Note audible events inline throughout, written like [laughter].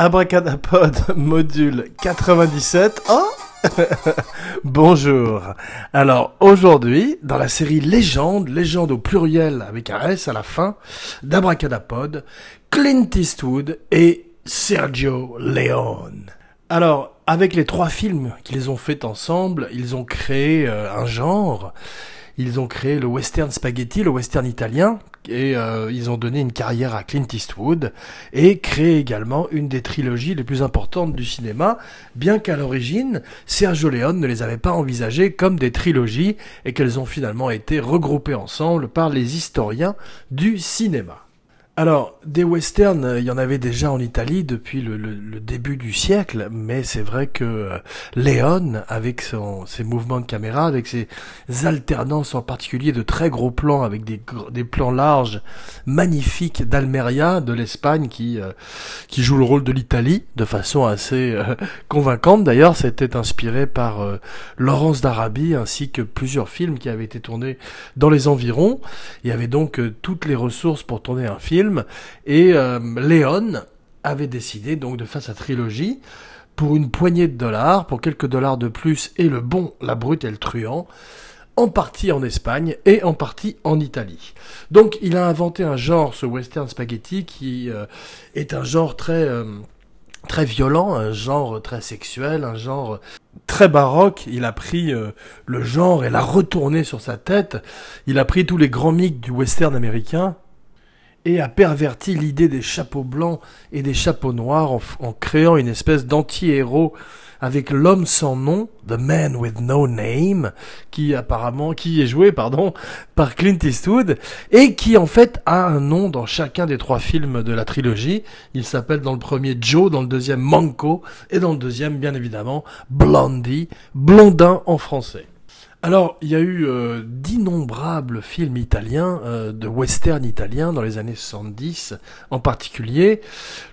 Abracadapod [laughs] module 97. Oh [laughs] Bonjour. Alors aujourd'hui, dans la série Légende, légende au pluriel avec un S à la fin, d'Abracadapod, Clint Eastwood et Sergio Leone. Alors, avec les trois films qu'ils ont fait ensemble, ils ont créé euh, un genre. Ils ont créé le western spaghetti, le western italien, et euh, ils ont donné une carrière à Clint Eastwood et créé également une des trilogies les plus importantes du cinéma, bien qu'à l'origine, Sergio Leone ne les avait pas envisagées comme des trilogies et qu'elles ont finalement été regroupées ensemble par les historiens du cinéma. Alors, des westerns, euh, il y en avait déjà en Italie depuis le, début du siècle, mais c'est vrai que euh, Léon, avec ses mouvements de caméra, avec ses alternances en particulier de très gros plans, avec des, plans larges, magnifiques d'Almeria, de l'Espagne, qui, euh, qui joue le rôle de l'Italie de façon assez convaincante. D'ailleurs, c'était inspiré par Laurence d'Arabie, ainsi que plusieurs films qui avaient été tournés dans les environs. Il y avait donc toutes les ressources pour tourner un film et euh, Léon avait décidé donc de faire sa trilogie pour une poignée de dollars, pour quelques dollars de plus, et le bon, la brute et le truand, en partie en Espagne et en partie en Italie. Donc il a inventé un genre, ce western spaghetti, qui euh, est un genre très... Euh, très violent, un genre très sexuel, un genre très baroque. Il a pris le genre et l'a retourné sur sa tête. Il a pris tous les grands mythes du western américain et a perverti l'idée des chapeaux blancs et des chapeaux noirs en, créant une espèce d'anti-héros avec l'homme sans nom, The Man with No Name, qui apparemment, qui est joué, pardon, [laughs] par Clint Eastwood, et qui en fait a un nom dans chacun des trois films de la trilogie. Il s'appelle dans le premier Joe, dans le deuxième Manco, et dans le deuxième, bien évidemment, Blondie, Blondin en français. Alors, il y a eu euh, d'innombrables films italiens, euh, de western italiens dans les années 70 en particulier.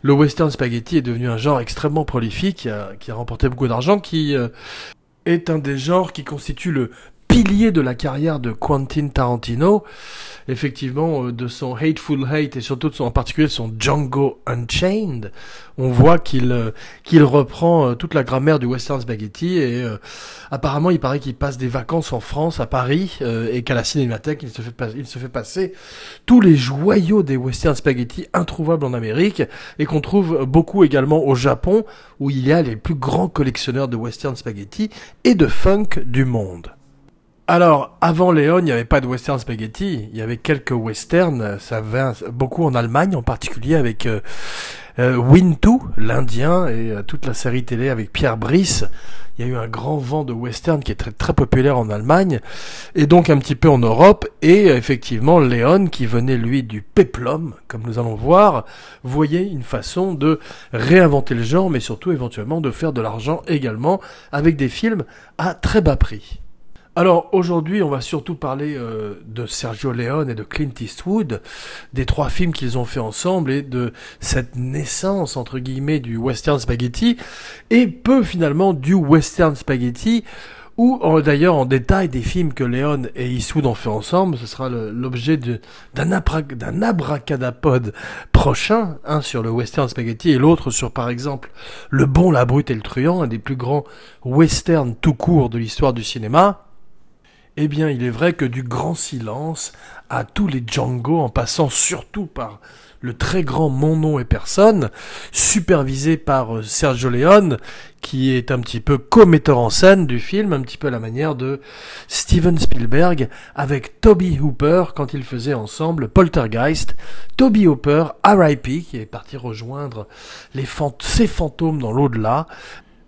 Le western spaghetti est devenu un genre extrêmement prolifique qui a, remporté beaucoup d'argent, qui euh, est un des genres qui constitue le pilier de la carrière de Quentin Tarantino, effectivement euh, de son Hateful Hate et surtout de son, en particulier de son Django Unchained, on voit qu'il euh, reprend euh, toute la grammaire du western spaghetti et apparemment il paraît qu'il passe des vacances en France à Paris et qu'à la cinémathèque il se fait il se fait passer tous les joyaux des western spaghetti introuvables en Amérique et qu'on trouve beaucoup également au Japon où il y a les plus grands collectionneurs de western spaghetti et de funk du monde. Alors, avant Léon, il n'y avait pas de western spaghetti. Il y avait quelques westerns. Ça vint beaucoup en Allemagne, en particulier avec euh, euh l'Indien, et euh, toute la série télé avec Pierre Brice. Il y a eu un grand vent de western qui est très, très populaire en Allemagne, et donc un petit peu en Europe. Et effectivement, Léon, qui venait lui du peplum, comme nous allons voir, voyait une façon de réinventer le genre, mais surtout éventuellement de faire de l'argent également avec des films à très bas prix. Alors aujourd'hui, on va surtout parler euh, de Sergio Leone et de Clint Eastwood, des trois films qu'ils ont fait ensemble et de cette naissance entre guillemets du western spaghetti et peu finalement du western spaghetti ou d'ailleurs en détail des films que Leone et Eastwood ont fait ensemble. Ce sera l'objet d'un abracadapod prochain, un sur le western spaghetti et l'autre sur par exemple Le Bon, la Brute et le Truand, un des plus grands westerns tout court de l'histoire du cinéma. Eh bien, il est vrai que du grand silence à tous les Django, en passant surtout par le très grand Mon nom et personne, supervisé par euh, Sergio Leone, qui est un petit peu co-metteur en scène du film, un petit peu à la manière de Steven Spielberg avec Toby Hooper quand ils faisaient ensemble Poltergeist. Toby Hooper, R.I.P., qui est parti rejoindre les ses fantômes dans l'au-delà,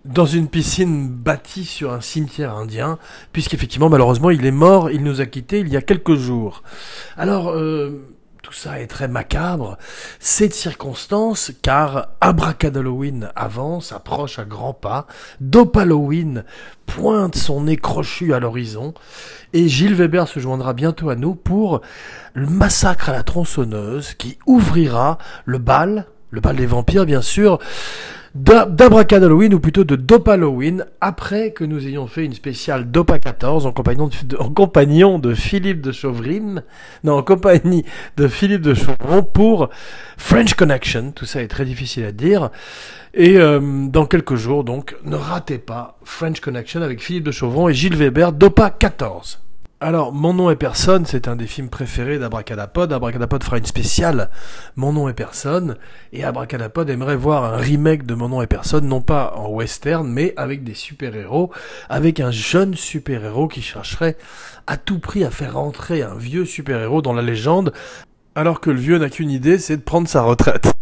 dans une piscine bâtie sur un cimetière indien, puisqu'effectivement, malheureusement, il est mort, il nous a quittés il y a quelques jours. Alors, euh, tout ça est très macabre. C'est de circonstance, car Abracadalloween avance, approche à grands pas, Dopaloween pointe son nez crochu à l'horizon, et Gilles Weber se joindra bientôt à nous pour le massacre à la tronçonneuse qui ouvrira le bal le bal des vampires bien sûr, d'Abracad Halloween, ou plutôt de Dopa Halloween, après que nous ayons fait une spéciale Dopa 14 en compagnon de, Philippe de Chauvrin, non, en compagnie de Philippe de Chauvron pour French Connection, tout ça est très difficile à dire, et euh, dans quelques jours donc, ne ratez pas French Connection avec Philippe de Chauvron et Gilles Weber, Dopa 14. Alors, Mon nom est personne, c'est un des films préférés d'Abracadapod. Abracadapod fera une spéciale Mon nom est personne. Et Abracadapod aimerait voir un remake de Mon nom est personne, non pas en western, mais avec des super-héros, avec un jeune super-héros qui chercherait à tout prix à faire rentrer un vieux super-héros dans la légende, alors que le vieux n'a qu'une idée, c'est de prendre sa retraite.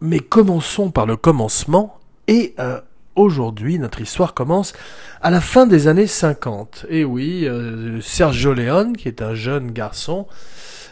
Mais commençons par le commencement, et euh, aujourd'hui, notre histoire commence à la fin des années 50. Et oui, euh, Sergio Leone, qui est un jeune garçon,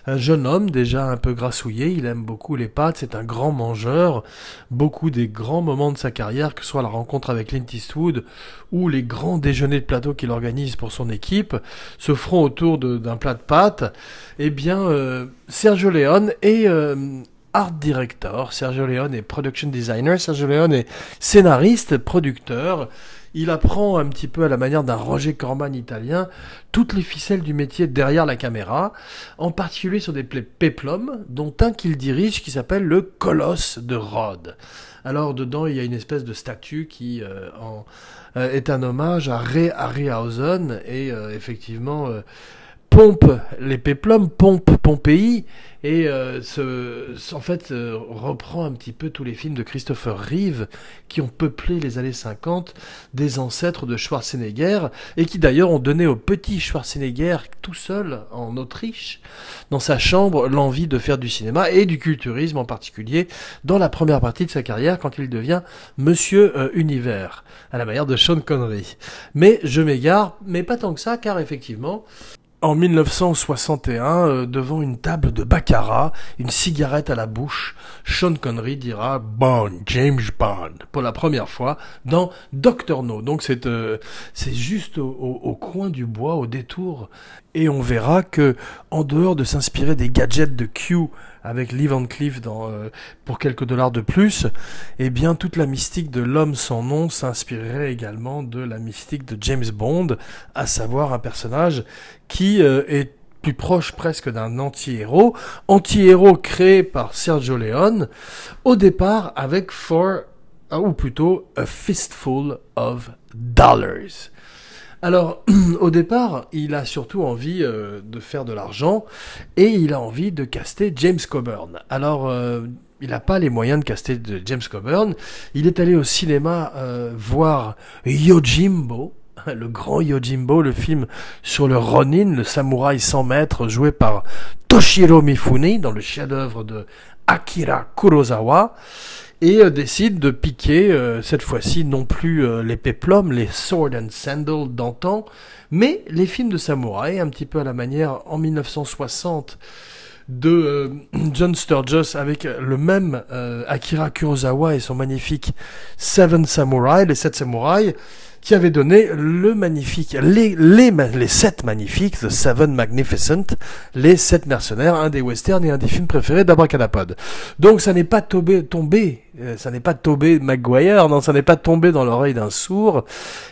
un jeune homme déjà un peu grassouillé, il aime beaucoup les pâtes, c'est un grand mangeur. Beaucoup des grands moments de sa carrière, que ce soit la rencontre avec Clint Eastwood ou les grands déjeuners de plateau qu'il organise pour son équipe, se feront autour d'un plat de pâtes. Eh bien, Sergio Leone est euh, art director, Sergio Leone est production designer, Sergio Leone est scénariste, producteur. Il apprend un petit peu à la manière d'un Roger Corman italien toutes les ficelles du métier derrière la caméra, en particulier sur des péplums, dont un qu'il dirige qui s'appelle le Colosse de Rhodes. Alors dedans, il y a une espèce de statue qui euh, euh, est un hommage à Ray Harryhausen et euh, effectivement pompe les péplums, pompe Pompéi et euh, en fait euh, reprend un petit peu tous les films de Christopher Reeve qui ont peuplé les années 50 des ancêtres de Schwarzenegger et qui d'ailleurs ont donné au petit Schwarzenegger tout seul en Autriche dans sa chambre l'envie de faire du cinéma et du culturisme en particulier dans la première partie de sa carrière quand il devient Monsieur euh, Univers à la manière de Sean Connery. Mais je m'égare, mais pas tant que ça car effectivement en 1961, euh, devant une table de baccarat, une cigarette à la bouche, Sean Connery dira Bond, James Bond, pour la première fois dans Doctor No. Donc c'est euh, c'est juste au, au, coin du bois, au détour, et on verra que en dehors de s'inspirer des gadgets de Q avec Lee Van Cleef euh, pour quelques dollars de plus, eh bien toute la mystique de l'homme sans nom s'inspirerait également de la mystique de James Bond, à savoir un personnage qui euh, est plus proche presque d'un anti-héros, anti-héros créé par Sergio Leone, au départ avec For, ou plutôt A Fistful of Dollars. Alors, [clears throat] au départ, il a surtout envie euh, de faire de l'argent et il a envie de caster James Coburn. Alors, euh, il n'a pas les moyens de caster James Coburn. Il est allé au cinéma euh, voir Yojimbo, [laughs] le grand Yojimbo, le film sur le Ronin, le samouraï sans maître, joué par Toshiro Mifune dans le chef-d'œuvre de Akira Kurosawa et euh, décide de piquer, euh, cette fois-ci, non plus euh, les péplums, les sword and sandal d'antan, mais les films de samouraï, un petit peu à la manière en 1960 de [clears throat] John Sturges avec le même Akira Kurosawa et son magnifique Seven Samurai, les sept samouraïs, qui avait donné le magnifique, les, les, les sept magnifiques, The Seven Magnificent, les sept mercenaires, un des westerns et un des films préférés d'Abracadapod. Donc ça n'est pas tombé, tombé euh, ça n'est pas tombé Maguire, non, ça n'est pas tombé dans l'oreille d'un sourd.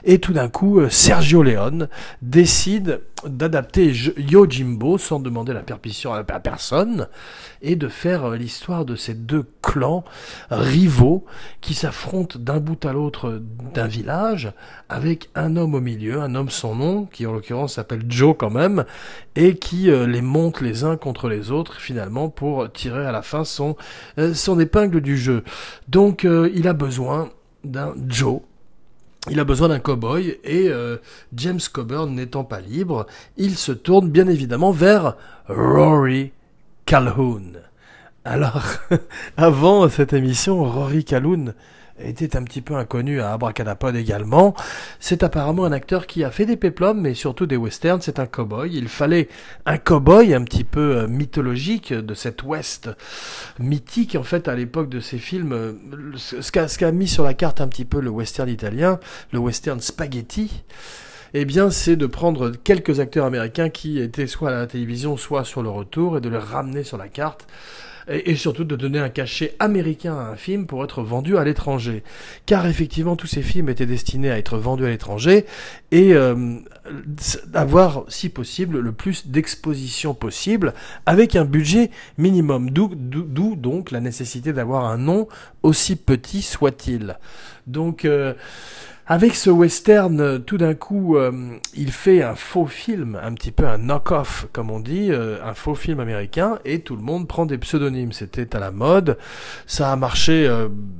Et tout d'un coup, euh, Sergio Leone décide d'adapter Yojimbo sans demander la permission à personne et de faire euh, l'histoire de ces deux clans rivaux qui s'affrontent d'un bout à l'autre d'un village avec un homme au milieu, un homme sans nom qui en l'occurrence s'appelle Joe quand même et qui les monte les uns contre les autres finalement pour tirer à la fin son épingle du jeu. Donc euh, il a besoin d'un Joe. Il a besoin d'un cow-boy et euh, James Coburn n'étant pas libre, il se tourne bien évidemment vers Rory Calhoun. Alors, [laughs] avant cette émission, Rory Calhoun était un petit peu inconnu à Abracadapod également. C'est apparemment un acteur qui a fait des péplums, mais surtout des westerns. C'est un cowboy. Il fallait un cowboy un petit peu euh, mythologique de cet ouest mythique, en fait, à l'époque de ces films. Euh, ce qu'a mis sur la carte un petit peu le western italien, le western spaghetti eh bien, c'est de prendre quelques acteurs américains qui étaient soit à la télévision, soit sur le retour, et de les ramener sur la carte et, surtout de donner un cachet américain à un film pour être vendu à l'étranger. Car effectivement, tous ces films étaient destinés à être vendus à l'étranger et euh, avoir, si possible, le plus d'exposition possible avec un budget minimum. D'où donc la nécessité d'avoir un nom aussi petit soit-il. Donc euh, avec ce western, euh, tout d'un coup, euh, il fait un faux film, un petit peu un knock-off, comme on dit, euh, un faux film américain, et tout le monde prend des pseudonymes. C'était à la mode. Ça a marché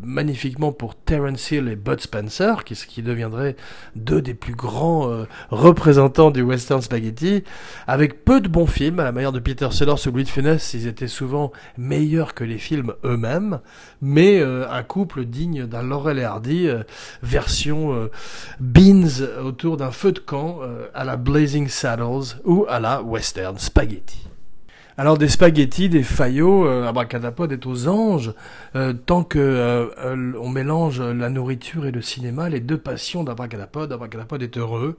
magnifiquement pour Terence Hill et Bud Spencer, qui, deviendraient deux des plus grands représentants du western spaghetti, avec peu de bons films, à la manière de Peter Sellers ou Louis de Funès, ils étaient souvent meilleurs que les films eux-mêmes, mais un couple digne d'un Laurel et Hardy, version euh, beans autour d'un feu de camp euh, à la Blazing Saddles ou à la Western Spaghetti. Alors des spaghettis, des faillots, euh, Abracadapod est aux anges, tant que on mélange la nourriture et le cinéma, les deux passions d'Abracadapod, Abracadapod est heureux.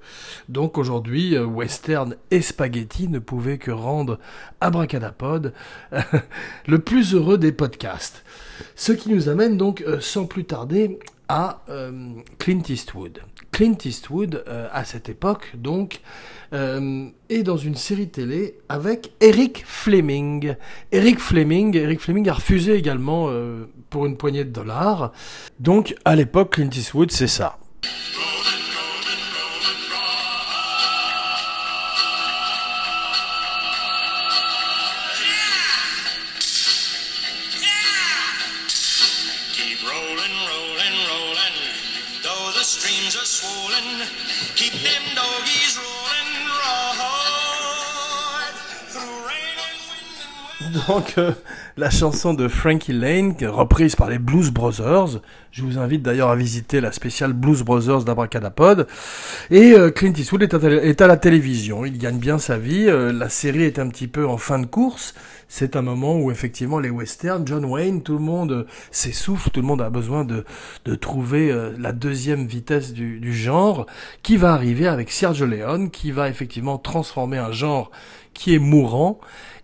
Donc aujourd'hui, western et spaghetti ne pouvaient que rendre Abracadapod [laughs] le plus heureux des podcasts. Ce qui nous amène donc sans plus tarder à euh, Clint Eastwood. Clint Eastwood, euh, à cette époque, donc, euh, est dans une série télé avec Eric Fleming. Eric Fleming, Eric Fleming a refusé également pour une poignée de dollars. Donc, à l'époque, Clint Eastwood, c'est ça. rolling, rolling, rolling. Though the streams are swollen, keep them doggies rolling, rolling Through rain and wind and wind. Donc, euh... la chanson de Frankie Lane, reprise par les Blues Brothers. Je vous invite d'ailleurs à visiter la spéciale Blues Brothers d'Abracadapod. Et euh, Clint Eastwood est à, la télévision. Il gagne bien sa vie. Euh, la série est un petit peu en fin de course. C'est un moment où effectivement les westerns, John Wayne, tout le monde s'essouffle, tout le monde a besoin de, de trouver la deuxième vitesse du, du genre, qui va arriver avec Sergio Leone, qui va effectivement transformer un genre qui est mourant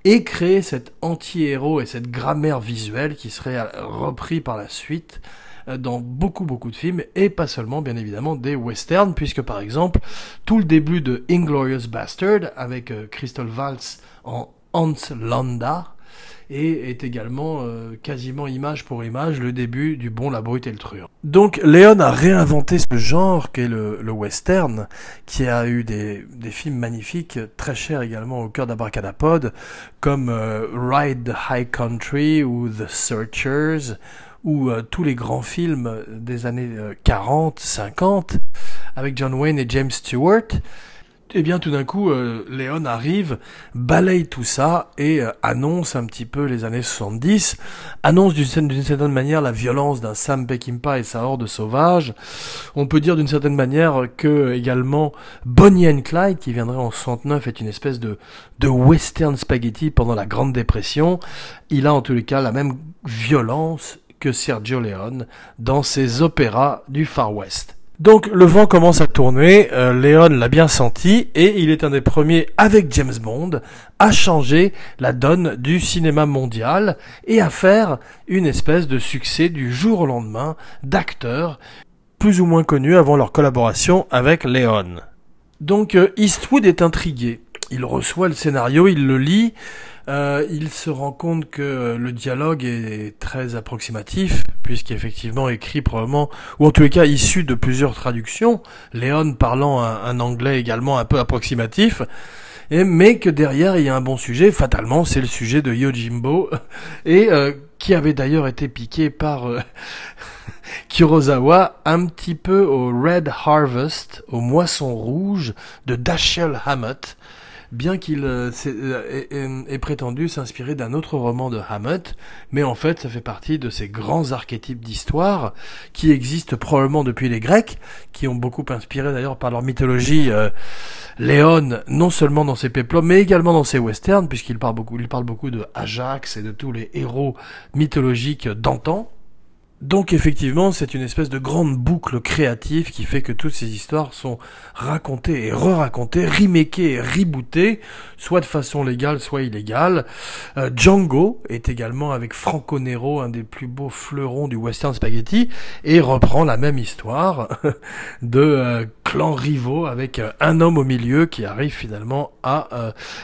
et créer cet anti-héros et cette grammaire visuelle qui serait repris par la suite euh, dans beaucoup beaucoup de films et pas seulement bien évidemment des westerns puisque par exemple tout le début de Inglorious Bastard avec euh, Crystal Waltz en Hans Landa et est également euh, quasiment image pour image le début du bon, la brute et le truand. Donc Léon a réinventé ce genre qu'est le, le, western, qui a eu des, des, films magnifiques, très chers également au cœur d'Abracadapod, comme euh, Ride the High Country ou The Searchers, ou euh, tous les grands films des années 40, 50, avec John Wayne et James Stewart. Et eh bien tout d'un coup, euh, Léon arrive, balaye tout ça et euh, annonce un petit peu les années 70, annonce d'une certaine manière la violence d'un Sam Peckinpah et sa horde sauvage. On peut dire d'une certaine manière que également Bonnie and Clyde, qui viendrait en 69, est une espèce de, de western spaghetti pendant la Grande Dépression. Il a en tous les cas la même violence que Sergio Leone dans ses opéras du Far West. Donc le vent commence à tourner, euh, Léon l'a bien senti et il est un des premiers avec James Bond à changer la donne du cinéma mondial et à faire une espèce de succès du jour au lendemain d'acteurs plus ou moins connus avant leur collaboration avec Léon. Donc euh, Eastwood est intrigué. Il reçoit le scénario, il le lit, euh, il se rend compte que le dialogue est très approximatif, puisqu'effectivement écrit probablement, ou en tous les cas issu de plusieurs traductions, Léon parlant un, anglais également un peu approximatif, mais que derrière il y a un bon sujet, fatalement c'est le sujet de Yojimbo, [laughs] et euh, qui avait d'ailleurs été piqué par euh, [laughs] un petit peu au Red Harvest, au Moisson Rouge de Dashiell Hammett, bien qu'il euh, euh, ait, prétendu s'inspirer d'un autre roman de Hammett, mais en fait ça fait partie de ces grands archétypes d'histoire qui existent probablement depuis les Grecs, qui ont beaucoup inspiré d'ailleurs par leur mythologie euh, Léon, non seulement dans ses péplums, mais également dans ses westerns, puisqu'il parle beaucoup, il parle beaucoup de Ajax et de tous les héros mythologiques d'antan. Donc effectivement, c'est une espèce de grande boucle créative qui fait que toutes ces histoires sont racontées et re-racontées, remakées et rebootées, soit de façon légale, soit illégale. Euh, Django est également avec Franco Nero, un des plus beaux fleurons du western spaghetti, et reprend la même histoire [laughs] de euh, clans rivaux avec euh, un homme au milieu qui arrive finalement à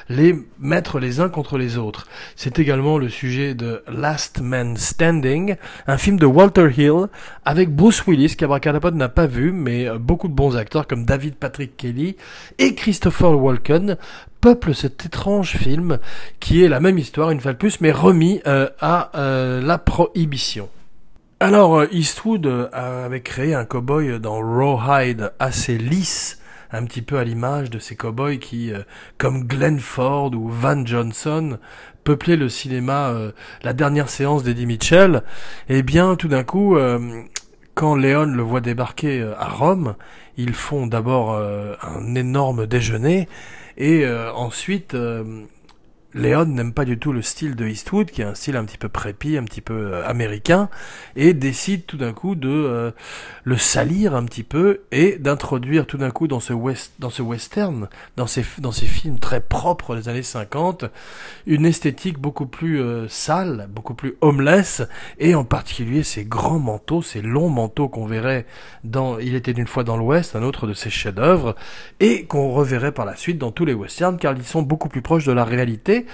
les mettre les uns contre les autres. C'est également le sujet de Last Man Standing, un film de Walter Hill avec Bruce Willis qu'Abracadapod n'a pas vu, mais euh, beaucoup de bons acteurs comme David Patrick Kelly et Christopher Walken peuplent cet étrange film qui est la même histoire une fois de plus, mais remis euh, à euh, la prohibition. Alors Eastwood avait créé un cowboy dans Rawhide assez lisse un petit peu à l'image de ces cowboys qui, comme Glenn Ford ou Van Johnson, peuplé le cinéma, euh, la dernière séance d'Eddie Mitchell, eh bien tout d'un coup, euh, quand Léon le voit débarquer euh, à Rome, ils font d'abord un énorme déjeuner, et ensuite Léon n'aime pas du tout le style de Eastwood, qui est un style un petit peu prépi, un petit peu euh, américain, et décide tout d'un coup de euh, le salir un petit peu et d'introduire tout d'un coup dans ce, west, dans ce western, dans ces, dans ces films très propres des années 50, une esthétique beaucoup plus euh, sale, beaucoup plus homeless, et en particulier ces grands manteaux, ces longs manteaux qu'on verrait dans Il était une fois dans l'Ouest, un autre de ses chefs-d'œuvre, et qu'on reverrait par la suite dans tous les westerns, car ils sont beaucoup plus proches de la réalité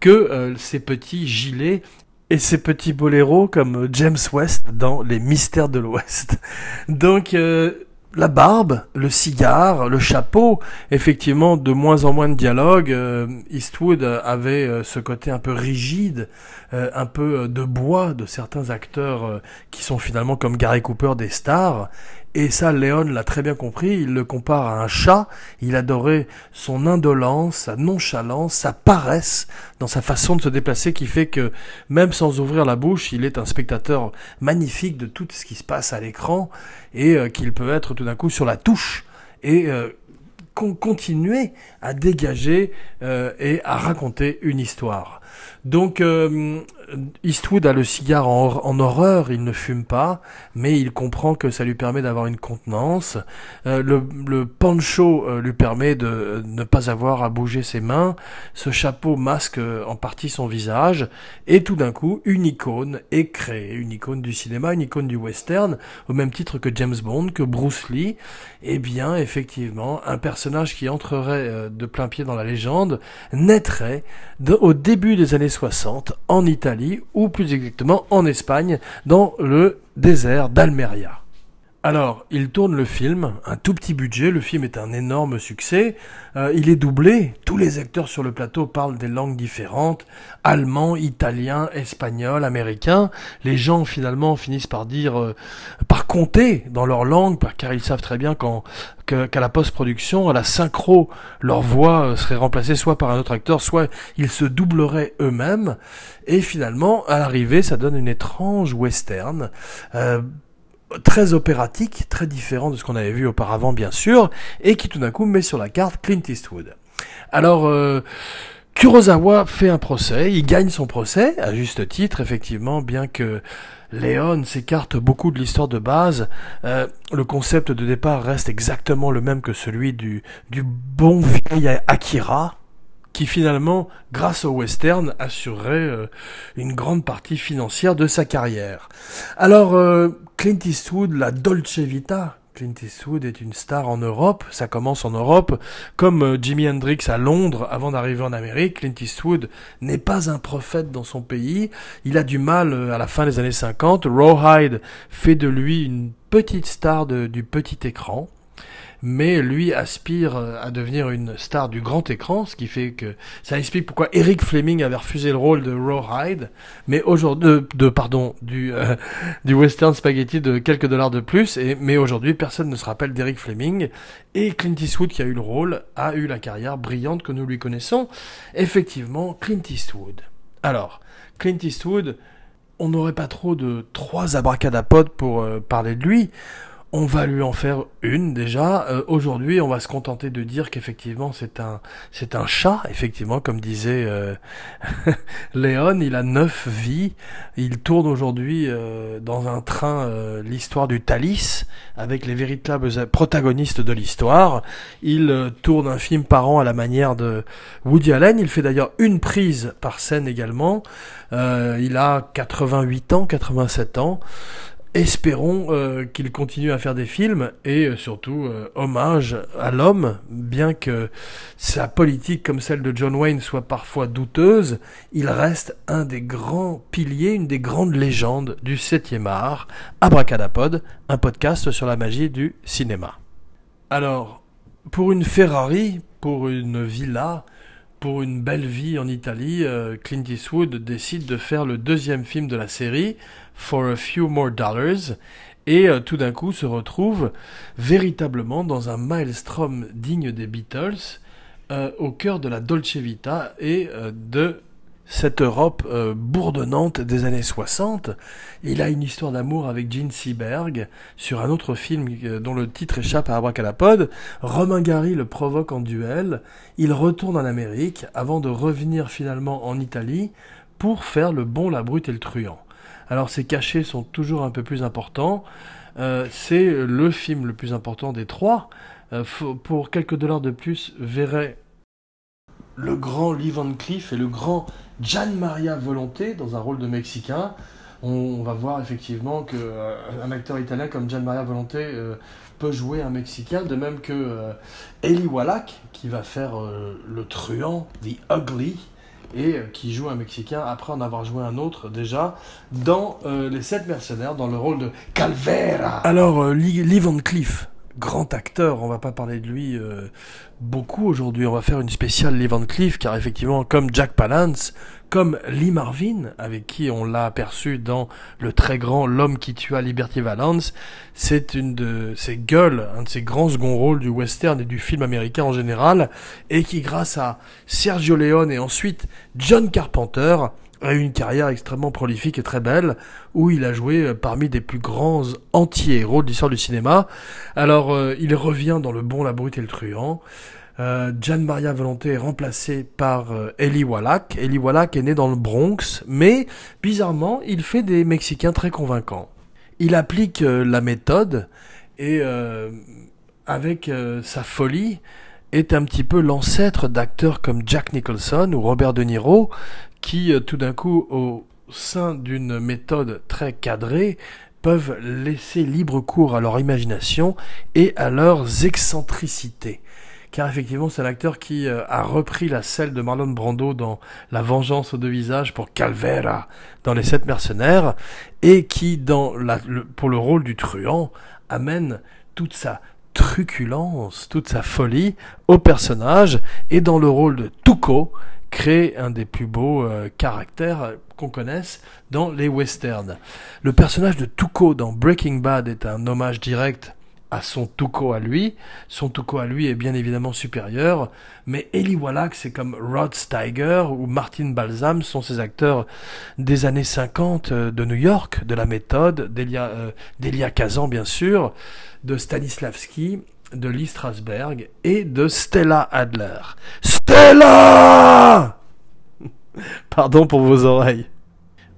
que euh, ces petits gilets et ces petits boléros comme James West dans Les Mystères de l'Ouest. [laughs] Donc euh, la barbe, le cigare, le chapeau, effectivement, de moins en moins de dialogue. Euh, Eastwood avait ce côté un peu rigide, un peu de bois de certains acteurs qui sont finalement comme Gary Cooper des stars. Et ça, Léon l'a très bien compris, il le compare à un chat, il adorait son indolence, sa nonchalance, sa paresse dans sa façon de se déplacer qui fait que même sans ouvrir la bouche, il est un spectateur magnifique de tout ce qui se passe à l'écran et euh, qu'il peut être tout d'un coup sur la touche et euh, continuer à dégager euh, et à raconter une histoire. Donc Eastwood a le cigare en, horreur, il ne fume pas, mais il comprend que ça lui permet d'avoir une contenance. Euh, le, poncho euh, lui permet de ne pas avoir à bouger ses mains. Ce chapeau masque euh, en partie son visage. Et tout d'un coup, une icône est créée. Une icône du cinéma, une icône du western, au même titre que James Bond, que Bruce Lee. Eh bien, effectivement, un personnage qui entrerait de plein pied dans la légende naîtrait au début des années 60 en Italie ou plus exactement en Espagne, dans le désert d'Almeria. Alors, il tourne le film, un tout petit budget, le film est un énorme succès, euh, il est doublé, tous les acteurs sur le plateau parlent des langues différentes, allemand, italien, espagnol, américain, les gens finalement finissent par dire, euh, par compter dans leur langue, car ils savent très bien qu'à la post-production, à la synchro, leur voix euh, serait remplacée soit par un autre acteur, soit ils se doubleraient eux-mêmes, et finalement, à l'arrivée, ça donne une étrange western, très opératique, très différent de ce qu'on avait vu auparavant bien sûr, et qui tout d'un coup met sur la carte Clint Eastwood. Alors, euh, Kurosawa fait un procès, il gagne son procès, à juste titre effectivement, bien que Léon s'écarte beaucoup de l'histoire de base, euh, le concept de départ reste exactement le même que celui du, du bon vieil Akira, qui finalement, grâce au western, assurerait euh, une grande partie financière de sa carrière. Alors, euh, Clint Eastwood, la Dolce Vita, Clint Eastwood est une star en Europe, ça commence en Europe, comme euh, Jimi Hendrix à Londres avant d'arriver en Amérique, Clint Eastwood n'est pas un prophète dans son pays, il a du mal à la fin des années 50, Rawhide fait de lui une petite star du petit écran, mais lui aspire euh, à devenir une star du grand écran, ce qui fait que ça explique pourquoi Eric Fleming avait refusé le rôle de Rawhide, mais aujourd'hui de, pardon du euh, [laughs] du western spaghetti de quelques dollars de plus, et mais aujourd'hui personne ne se rappelle d'Eric Fleming et Clint Eastwood qui a eu le rôle a eu la carrière brillante que nous lui connaissons. Effectivement, Clint Eastwood. Alors, Clint Eastwood, on n'aurait pas trop de trois abracadapodes pour euh, parler de lui on va lui en faire une déjà. Euh, aujourd'hui, on va se contenter de dire qu'effectivement c'est un c'est un chat. Effectivement, comme disait euh, [laughs] Léon, il a neuf vies. Il tourne aujourd'hui euh, dans un train l'histoire du Thalys avec les véritables protagonistes de l'histoire. Il tourne un film par an à la manière de Woody Allen. Il fait d'ailleurs une prise par scène également. il a 88 ans, 87 ans. Espérons euh, qu'il continue à faire des films et euh, surtout euh, hommage à l'homme, bien que sa politique comme celle de John Wayne soit parfois douteuse, il reste un des grands piliers, une des grandes légendes du 7e art, Abracadapod, un podcast sur la magie du cinéma. Alors, pour une Ferrari, pour une villa, pour une belle vie en Italie, Clint Eastwood décide de faire le deuxième film de la série, for a few more dollars et euh, tout d'un coup se retrouve véritablement dans un maelstrom digne des Beatles euh, au cœur de la Dolce Vita et euh, de cette Europe bourdonnante des années 60. Il a une histoire d'amour avec Gene Seberg sur un autre film dont le titre échappe à Abracadapod. Romain Gary le provoque en duel. Il retourne en Amérique avant de revenir finalement en Italie pour faire le bon, la brute et le truand. Alors ces cachets sont toujours un peu plus importants. Euh, c'est le film le plus important des trois. Euh, pour quelques dollars de plus, verrait le grand Lee Van Cleef et le grand Gian Maria Volonté dans un rôle de Mexicain. On, va voir effectivement qu'un euh, acteur italien comme Gian Maria Volonté peut jouer un Mexicain, de même que Eli Wallach qui va faire le truand, The Ugly, et euh, qui joue un Mexicain après en avoir joué un autre déjà dans euh, Les Sept Mercenaires, dans le rôle de Calvera. Alors, euh, Lee, Van Cleef, grand acteur, on va pas parler de lui beaucoup aujourd'hui, on va faire une spéciale Lee Van Cleef, car effectivement, comme Jack Palance, comme Lee Marvin, avec qui on l'a aperçu dans le très grand L'homme qui tua Liberty Valance, c'est une de ses gueules, un de ses grands second rôles du western et du film américain en général, et qui grâce à Sergio Leone et ensuite John Carpenter, a eu une carrière extrêmement prolifique et très belle, où il a joué euh, parmi des plus grands anti-héros de l'histoire du cinéma. Alors, euh, il revient dans Le Bon, la Brute et le Truand. Euh, Maria Volonté est remplacé par euh, Eli Wallach. Eli Wallach est né dans le Bronx, mais bizarrement, il fait des Mexicains très convaincants. Il applique euh, la méthode et avec sa folie est un petit peu l'ancêtre d'acteurs comme Jack Nicholson ou Robert De Niro qui tout d'un coup au sein d'une méthode très cadrée peuvent laisser libre cours à leur imagination et à leurs excentricités. Car effectivement c'est l'acteur qui euh, a repris la selle de Marlon Brando dans La Vengeance aux deux visages pour Calvera dans Les Sept Mercenaires, et qui dans la, pour le rôle du truand amène toute sa truculence, toute sa folie au personnage, et dans le rôle de Tuco, crée un des plus beaux euh, caractères qu'on connaisse dans les westerns. Le personnage de Tuco dans Breaking Bad est un hommage direct à son Tuco à lui. Son Tuco à lui est bien évidemment supérieur, mais Eli Wallach, c'est comme Rod Steiger ou Martin Balsam sont ces acteurs des années 50 euh, de New York, de la méthode, d'Elia, euh, Kazan bien sûr, de Stanislavski, de Lee Strasberg et de Stella Adler. Stella [laughs] Pardon pour vos oreilles.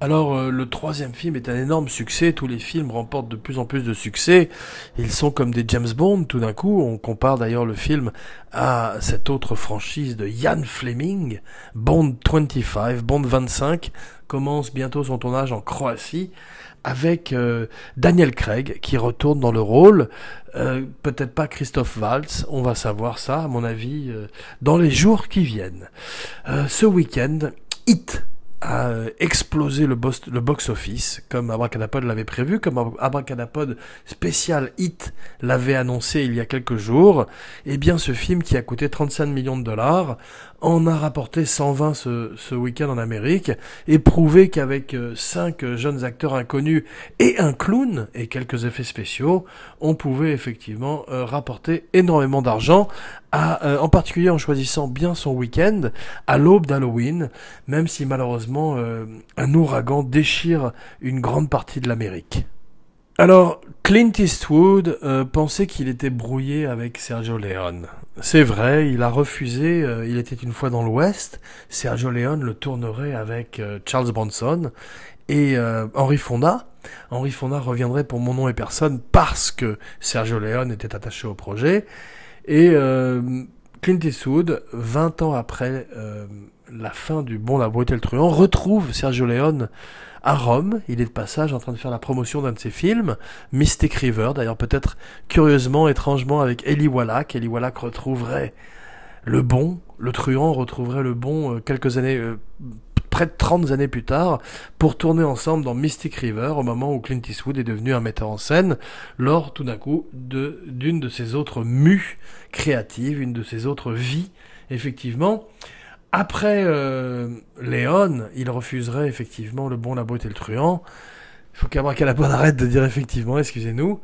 Alors euh, le troisième film est un énorme succès, tous les films remportent de plus en plus de succès, ils sont comme des James Bond tout d'un coup, on compare d'ailleurs le film à cette autre franchise de Ian Fleming, Bond 25, Bond 25, commence bientôt son tournage en Croatie, avec euh, Daniel Craig qui retourne dans le rôle, euh, peut-être pas Christophe Waltz, on va savoir ça à mon avis dans les jours qui viennent. ce week-end, Hit a euh, explosé le, le box-office, comme Abracadapod l'avait prévu, comme Abracadapod spécial hit l'avait annoncé il y a quelques jours, eh bien ce film qui a coûté 35 millions de dollars en a rapporté 120 ce, ce week-end en Amérique, et prouvé qu'avec 5 euh, jeunes acteurs inconnus et un clown, et quelques effets spéciaux, on pouvait effectivement euh, rapporter énormément d'argent, en particulier en choisissant bien son week-end, à l'aube d'Halloween, même si malheureusement euh, un ouragan déchire une grande partie de l'Amérique. Alors, Clint Eastwood euh, pensait qu'il était brouillé avec Sergio Leone. C'est vrai, il a refusé, euh, il était une fois dans l'Ouest, Sergio Leone le tournerait avec Charles Bronson et Henry Fonda. Henry Fonda reviendrait pour Mon nom et personne parce que Sergio Leone était attaché au projet. Et Clint Eastwood, 20 ans après la fin du Bon, la brute et le truand, retrouve Sergio Leone à Rome. Il est de passage en train de faire la promotion d'un de ses films, Mystic River, d'ailleurs peut-être curieusement, étrangement avec Eli Wallach. Eli Wallach retrouverait le bon, le truand retrouverait le bon euh, quelques années, euh, près de 30 années plus tard, pour tourner ensemble dans Mystic River, au moment où Clint Eastwood est devenu un metteur en scène, lors tout d'un coup d'une de, de ses autres mues créatives, une de ses autres vies, effectivement. Après euh, Léon, il refuserait effectivement le bon, la brute et le truand. Il faut qu'Abracadabra arrête de dire effectivement, excusez-nous.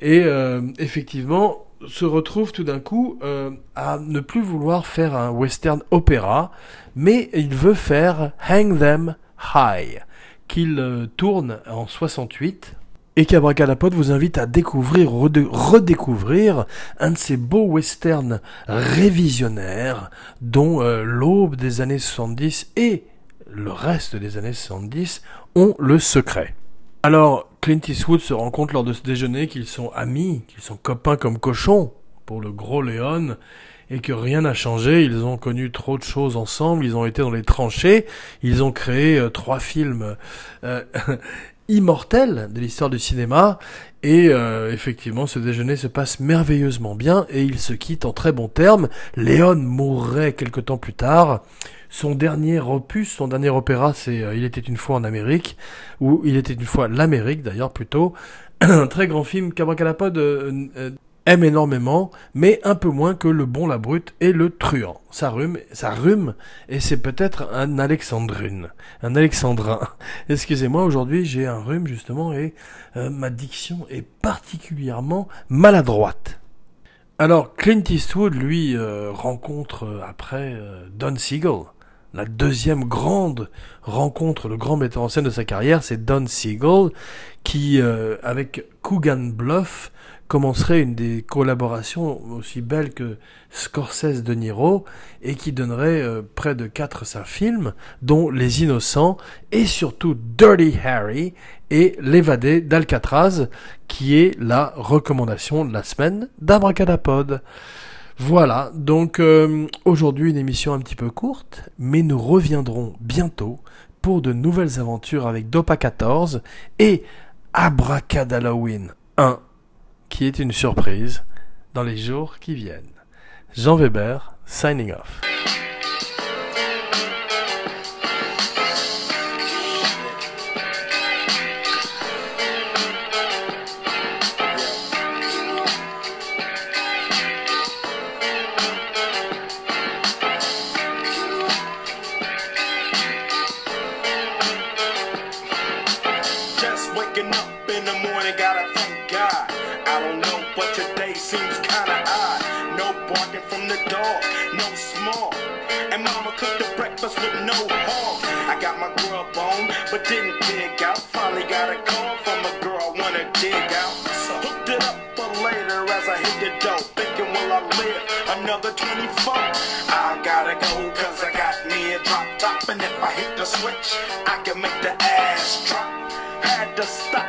Et euh, effectivement, se retrouve tout d'un coup euh, à ne plus vouloir faire un western opéra, mais il veut faire Hang Them High, qu'il euh, tourne en 68 et qu'Abracadapod vous invite à découvrir, redécouvrir un de ces beaux westerns révisionnaires dont euh, l'aube des années 70 et le reste des années 70 ont le secret. Alors, Clint Eastwood se rend compte lors de ce déjeuner qu'ils sont amis, qu'ils sont copains comme cochons pour le gros Léon, et que rien n'a changé. Ils ont connu trop de choses ensemble, ils ont été dans les tranchées, ils ont créé euh, trois films euh, [laughs] immortel de l'histoire du cinéma. Et euh, effectivement, ce déjeuner se passe merveilleusement bien et ils se quittent en très bons termes. Léon mourrait quelque temps plus tard. Son dernier opus, son dernier opéra, c'est euh, Il était une fois en Amérique, ou Il était une fois l'Amérique d'ailleurs plutôt. [clears throat] Un très grand film qu'Abracadapod euh, aime énormément, mais un peu moins que le bon, la brute et le truand. Ça rhume, ça rhume, et c'est peut-être un alexandrine, un alexandrin. [laughs] Excusez-moi, aujourd'hui j'ai un rhume justement, et euh, ma diction est particulièrement maladroite. Alors Clint Eastwood, lui, euh, rencontre euh, après Don Siegel. La deuxième grande rencontre, le grand metteur en scène de sa carrière, c'est Don Siegel, qui, avec Coogan Bluff, commencerait une des collaborations aussi belles que Scorsese de Niro et qui donnerait euh, près de 4-5 films, dont Les Innocents et surtout Dirty Harry et L'évadé d'Alcatraz, qui est la recommandation de la semaine d'Abracadapod. Voilà, donc euh, aujourd'hui une émission un petit peu courte, mais nous reviendrons bientôt pour de nouvelles aventures avec Dopa 14 et Abracadalloween 1 qui est une surprise dans les jours qui viennent. Jean Weber, signing off. seems kinda odd. No barking from the dog, no small. And mama cooked the breakfast with no harm. I got my grub on, but didn't dig out. Finally got a call from a girl I wanna dig out. So hooked it up for later as I hit the dough. Thinking, will I live another 24? I gotta go, cause I got me a drop top. And if I hit the switch, I can make the ass drop. Had to stop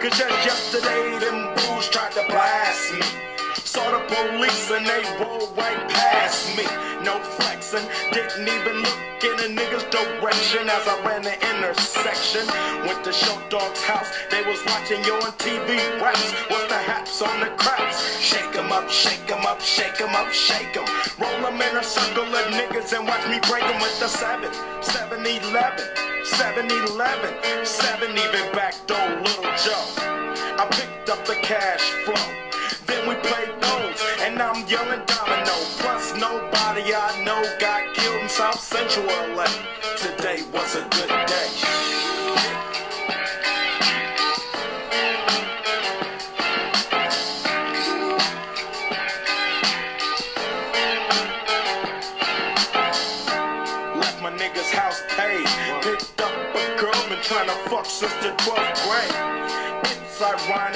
Cause just yesterday, them bulls tried to blast me. Saw the police and they rolled right past me. No flexing, didn't even look in a nigga's direction as I ran the intersection. Went to Show Dog's house, they was watching you on TV raps. with the hats on the craps? Shake 'em up, shake 'em up, shake 'em up, shake 'em. Roll 'em in a circle of niggas and watch me break 'em with the 7, 7 11. 7 11, 7 even back door, little Joe. I picked up the cash flow. Then we played those, and I'm yelling domino. Plus, nobody I know got killed in South Central LA. Today was a good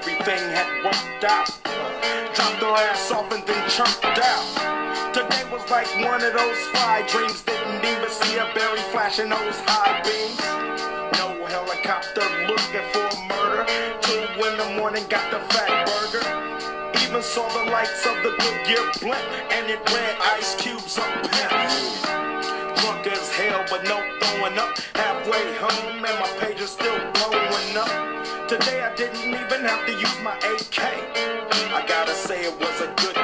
everything had worked out. Dropped her ass off and then chirped out. Today was like one of those fly dreams. Didn't even see a berry flashing those high beams. No helicopter looking for murder. Two in the morning, got the fat burger. Even saw the lights of the Goodyear blimp, and it ran ice cubes up. Drunk as hell, but no throwing up. Halfway home, and my page is still blowing up. Today I didn't even have to use my AK. I gotta say it was a good